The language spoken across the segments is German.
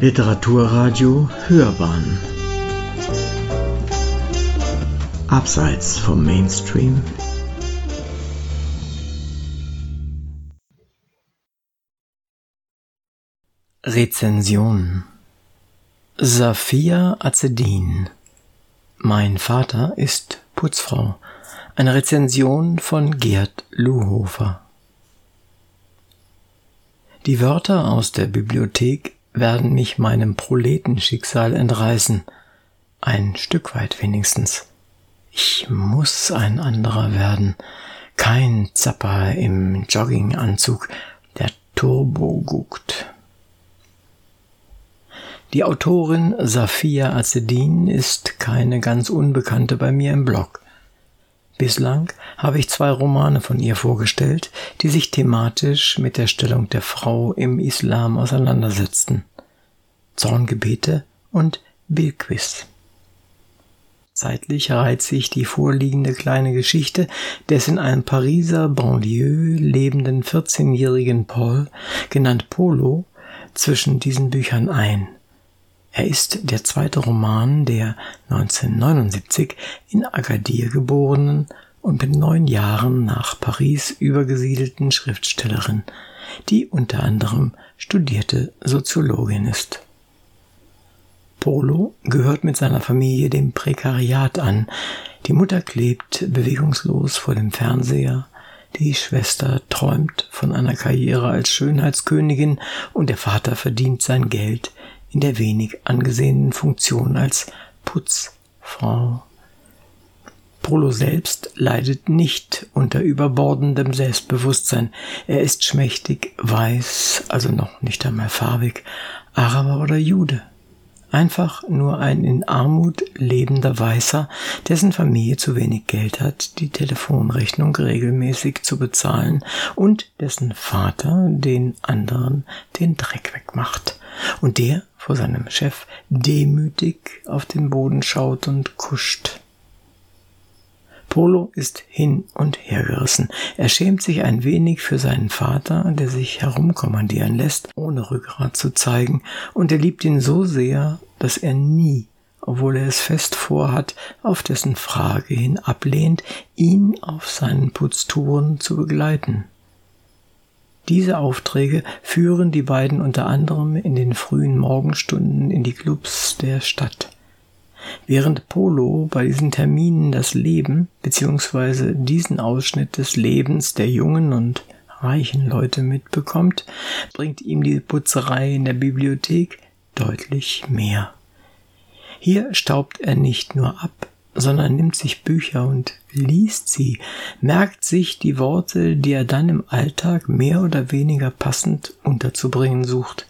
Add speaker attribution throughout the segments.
Speaker 1: Literaturradio Hörbahn Abseits vom Mainstream Rezension Safia Azedin Mein Vater ist Putzfrau. Eine Rezension von Gerd Luhofer. Die Wörter aus der Bibliothek werden mich meinem Proletenschicksal entreißen. Ein Stück weit wenigstens. Ich muss ein anderer werden. Kein Zapper im Jogginganzug, der Turbo guckt. Die Autorin Safia Azedin ist keine ganz Unbekannte bei mir im Blog. Bislang habe ich zwei Romane von ihr vorgestellt, die sich thematisch mit der Stellung der Frau im Islam auseinandersetzten. Zorngebete und Bilquis. Zeitlich reiht sich die vorliegende kleine Geschichte des in einem Pariser Banlieue lebenden 14-jährigen Paul, genannt Polo, zwischen diesen Büchern ein. Er ist der zweite Roman der 1979 in Agadir geborenen und mit neun Jahren nach Paris übergesiedelten Schriftstellerin, die unter anderem studierte Soziologin ist. Polo gehört mit seiner Familie dem Prekariat an. Die Mutter klebt bewegungslos vor dem Fernseher, die Schwester träumt von einer Karriere als Schönheitskönigin und der Vater verdient sein Geld in der wenig angesehenen Funktion als Putzfrau. Polo selbst leidet nicht unter überbordendem Selbstbewusstsein. Er ist schmächtig, weiß, also noch nicht einmal farbig, Araber oder Jude. Einfach nur ein in Armut lebender Weißer, dessen Familie zu wenig Geld hat, die Telefonrechnung regelmäßig zu bezahlen und dessen Vater den anderen den Dreck wegmacht und der vor seinem Chef demütig auf den Boden schaut und kuscht. Polo ist hin und her gerissen. Er schämt sich ein wenig für seinen Vater, der sich herumkommandieren lässt, ohne Rückgrat zu zeigen, und er liebt ihn so sehr, dass er nie, obwohl er es fest vorhat, auf dessen Frage hin ablehnt, ihn auf seinen Putztouren zu begleiten. Diese Aufträge führen die beiden unter anderem in den frühen Morgenstunden in die Clubs der Stadt. Während Polo bei diesen Terminen das Leben bzw. diesen Ausschnitt des Lebens der jungen und reichen Leute mitbekommt, bringt ihm die Putzerei in der Bibliothek deutlich mehr. Hier staubt er nicht nur ab, sondern nimmt sich Bücher und liest sie, merkt sich die Worte, die er dann im Alltag mehr oder weniger passend unterzubringen sucht.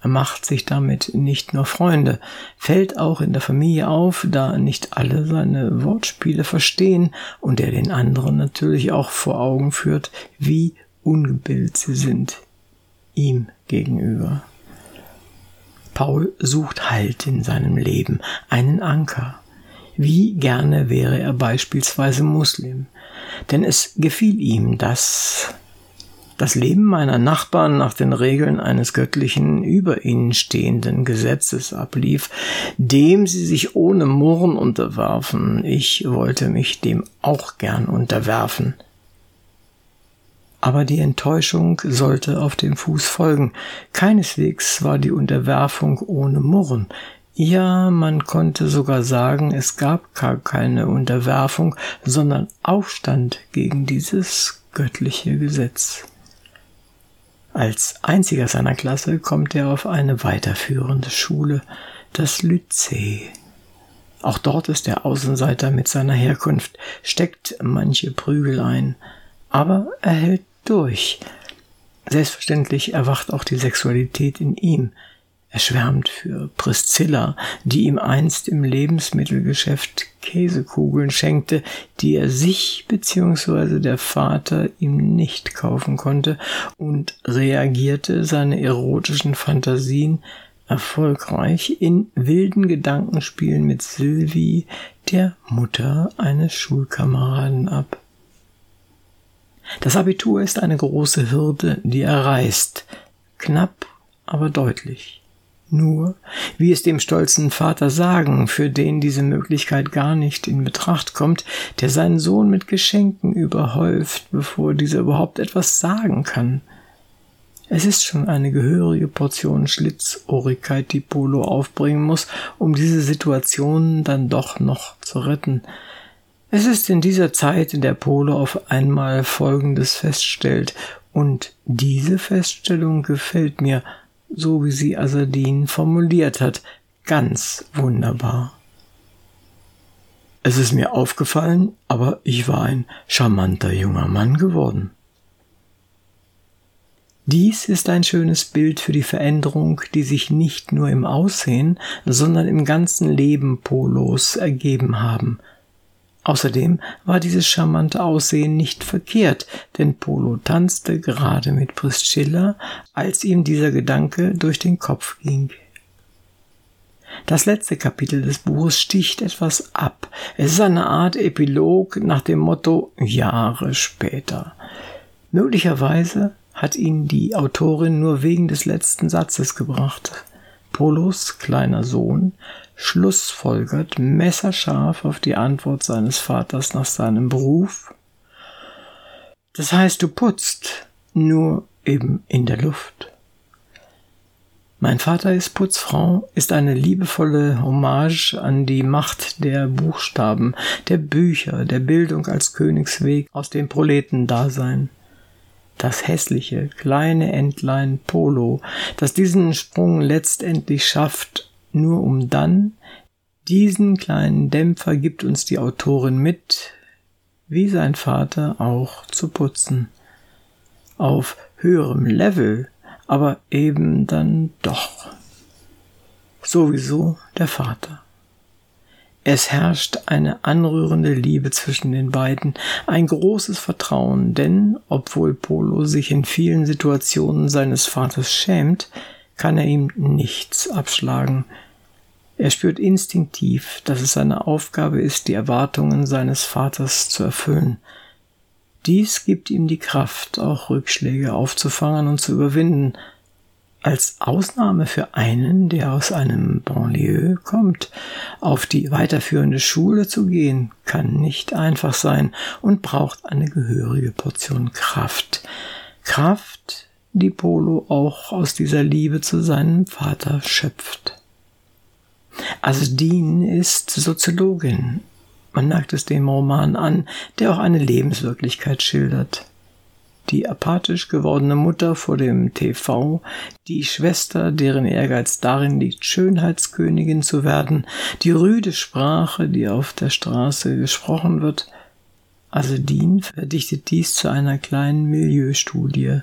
Speaker 1: Er macht sich damit nicht nur Freunde, fällt auch in der Familie auf, da nicht alle seine Wortspiele verstehen und er den anderen natürlich auch vor Augen führt, wie ungebildet sie sind ihm gegenüber. Paul sucht Halt in seinem Leben, einen Anker. Wie gerne wäre er beispielsweise Muslim, denn es gefiel ihm, dass das Leben meiner Nachbarn nach den Regeln eines göttlichen über ihnen stehenden Gesetzes ablief, dem sie sich ohne Murren unterwarfen. Ich wollte mich dem auch gern unterwerfen. Aber die Enttäuschung sollte auf dem Fuß folgen. Keineswegs war die Unterwerfung ohne Murren. Ja, man konnte sogar sagen, es gab gar keine Unterwerfung, sondern Aufstand gegen dieses göttliche Gesetz. Als einziger seiner Klasse kommt er auf eine weiterführende Schule, das Lycée. Auch dort ist er Außenseiter mit seiner Herkunft, steckt manche Prügel ein, aber er hält durch. Selbstverständlich erwacht auch die Sexualität in ihm, er schwärmt für Priscilla, die ihm einst im Lebensmittelgeschäft Käsekugeln schenkte, die er sich bzw. der Vater ihm nicht kaufen konnte, und reagierte seine erotischen Fantasien erfolgreich in wilden Gedankenspielen mit Sylvie, der Mutter eines Schulkameraden ab. Das Abitur ist eine große Hürde, die er reißt, knapp, aber deutlich. Nur, wie es dem stolzen Vater sagen, für den diese Möglichkeit gar nicht in Betracht kommt, der seinen Sohn mit Geschenken überhäuft, bevor dieser überhaupt etwas sagen kann. Es ist schon eine gehörige Portion Schlitzohrigkeit, die Polo aufbringen muss, um diese Situation dann doch noch zu retten. Es ist in dieser Zeit, in der Polo auf einmal Folgendes feststellt, und diese Feststellung gefällt mir, so wie sie Asadin formuliert hat, ganz wunderbar. Es ist mir aufgefallen, aber ich war ein charmanter junger Mann geworden. Dies ist ein schönes Bild für die Veränderung, die sich nicht nur im Aussehen, sondern im ganzen Leben Polos ergeben haben. Außerdem war dieses charmante Aussehen nicht verkehrt, denn Polo tanzte gerade mit Priscilla, als ihm dieser Gedanke durch den Kopf ging. Das letzte Kapitel des Buches sticht etwas ab. Es ist eine Art Epilog nach dem Motto Jahre später. Möglicherweise hat ihn die Autorin nur wegen des letzten Satzes gebracht. Polos kleiner Sohn schlussfolgert messerscharf auf die Antwort seines Vaters nach seinem Beruf. Das heißt, du putzt, nur eben in der Luft. Mein Vater ist Putzfrau ist eine liebevolle Hommage an die Macht der Buchstaben, der Bücher, der Bildung als Königsweg aus dem Proletendasein das hässliche kleine Entlein Polo, das diesen Sprung letztendlich schafft, nur um dann diesen kleinen Dämpfer gibt uns die Autorin mit, wie sein Vater auch zu putzen. Auf höherem Level, aber eben dann doch. Sowieso der Vater. Es herrscht eine anrührende Liebe zwischen den beiden, ein großes Vertrauen, denn obwohl Polo sich in vielen Situationen seines Vaters schämt, kann er ihm nichts abschlagen. Er spürt instinktiv, dass es seine Aufgabe ist, die Erwartungen seines Vaters zu erfüllen. Dies gibt ihm die Kraft, auch Rückschläge aufzufangen und zu überwinden, als Ausnahme für einen, der aus einem Banlieue kommt, auf die weiterführende Schule zu gehen, kann nicht einfach sein und braucht eine gehörige Portion Kraft. Kraft, die Polo auch aus dieser Liebe zu seinem Vater schöpft. Asdin ist Soziologin. Man merkt es dem Roman an, der auch eine Lebenswirklichkeit schildert die apathisch gewordene Mutter vor dem TV, die Schwester, deren Ehrgeiz darin liegt, Schönheitskönigin zu werden, die rüde Sprache, die auf der Straße gesprochen wird. Asedin verdichtet dies zu einer kleinen Milieustudie.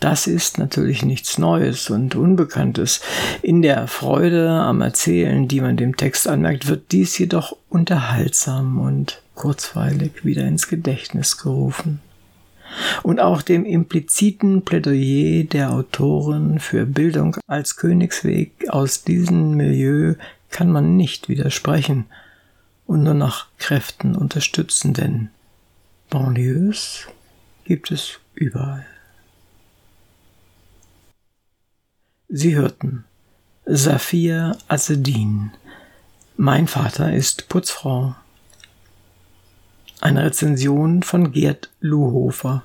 Speaker 1: Das ist natürlich nichts Neues und Unbekanntes. In der Freude am Erzählen, die man dem Text anmerkt, wird dies jedoch unterhaltsam und kurzweilig wieder ins Gedächtnis gerufen und auch dem impliziten Plädoyer der Autoren für Bildung als Königsweg aus diesem Milieu kann man nicht widersprechen und nur nach Kräften unterstützen, denn Banlieues gibt es überall. Sie hörten Safia Assedin. Mein Vater ist Putzfrau. Eine Rezension von Gerd Luhofer.